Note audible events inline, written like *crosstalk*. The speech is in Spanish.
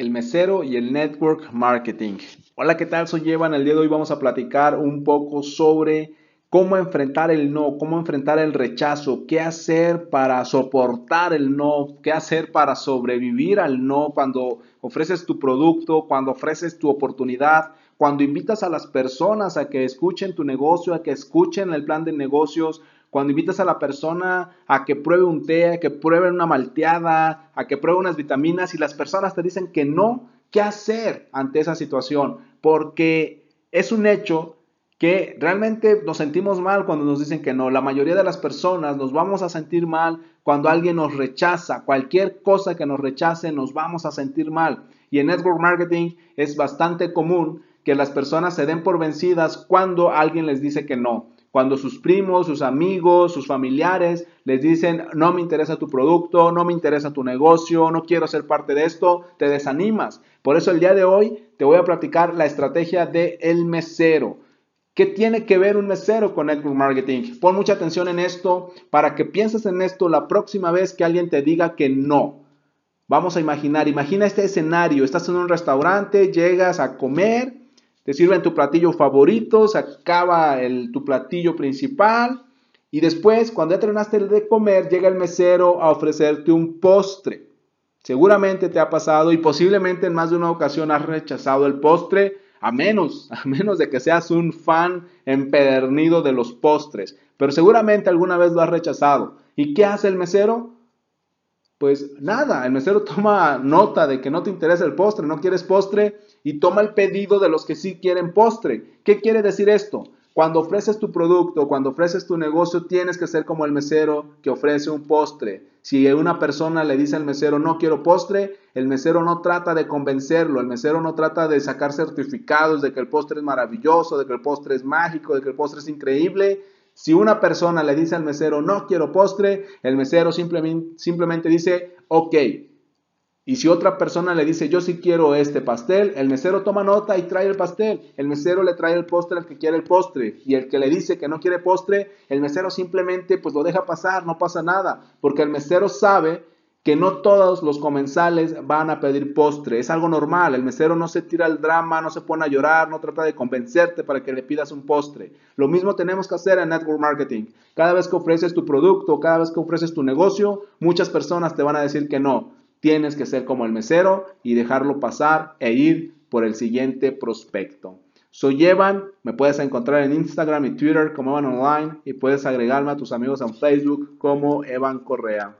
el mesero y el network marketing. Hola, ¿qué tal? Soy Evan. El día de hoy vamos a platicar un poco sobre cómo enfrentar el no, cómo enfrentar el rechazo, qué hacer para soportar el no, qué hacer para sobrevivir al no cuando ofreces tu producto, cuando ofreces tu oportunidad, cuando invitas a las personas a que escuchen tu negocio, a que escuchen el plan de negocios, cuando invitas a la persona a que pruebe un té, a que pruebe una malteada, a que pruebe unas vitaminas y las personas te dicen que no, ¿qué hacer ante esa situación? Porque es un hecho que realmente nos sentimos mal cuando nos dicen que no. La mayoría de las personas nos vamos a sentir mal cuando alguien nos rechaza. Cualquier cosa que nos rechace nos vamos a sentir mal. Y en network marketing es bastante común que las personas se den por vencidas cuando alguien les dice que no. Cuando sus primos, sus amigos, sus familiares les dicen, no me interesa tu producto, no me interesa tu negocio, no quiero ser parte de esto, te desanimas. Por eso el día de hoy te voy a platicar la estrategia del el mesero. ¿Qué tiene que ver un mesero con network marketing? Pon mucha atención en esto para que pienses en esto la próxima vez que alguien te diga que no. Vamos a imaginar, imagina este escenario, estás en un restaurante, llegas a comer te sirven tu platillo favorito, se acaba el, tu platillo principal y después, cuando ya terminaste de comer, llega el mesero a ofrecerte un postre. Seguramente te ha pasado y posiblemente en más de una ocasión has rechazado el postre, a menos, *laughs* a menos de que seas un fan empedernido de los postres. Pero seguramente alguna vez lo has rechazado. ¿Y qué hace el mesero? Pues nada, el mesero toma nota de que no te interesa el postre, no quieres postre y toma el pedido de los que sí quieren postre. ¿Qué quiere decir esto? Cuando ofreces tu producto, cuando ofreces tu negocio, tienes que ser como el mesero que ofrece un postre. Si una persona le dice al mesero no quiero postre, el mesero no trata de convencerlo, el mesero no trata de sacar certificados de que el postre es maravilloso, de que el postre es mágico, de que el postre es increíble. Si una persona le dice al mesero no quiero postre, el mesero simplemente, simplemente dice ok, y si otra persona le dice, yo sí quiero este pastel, el mesero toma nota y trae el pastel. El mesero le trae el postre al que quiere el postre. Y el que le dice que no quiere postre, el mesero simplemente pues lo deja pasar, no pasa nada. Porque el mesero sabe que no todos los comensales van a pedir postre. Es algo normal. El mesero no se tira el drama, no se pone a llorar, no trata de convencerte para que le pidas un postre. Lo mismo tenemos que hacer en Network Marketing. Cada vez que ofreces tu producto, cada vez que ofreces tu negocio, muchas personas te van a decir que no. Tienes que ser como el mesero y dejarlo pasar e ir por el siguiente prospecto. Soy Evan, me puedes encontrar en Instagram y Twitter como Evan Online y puedes agregarme a tus amigos en Facebook como Evan Correa.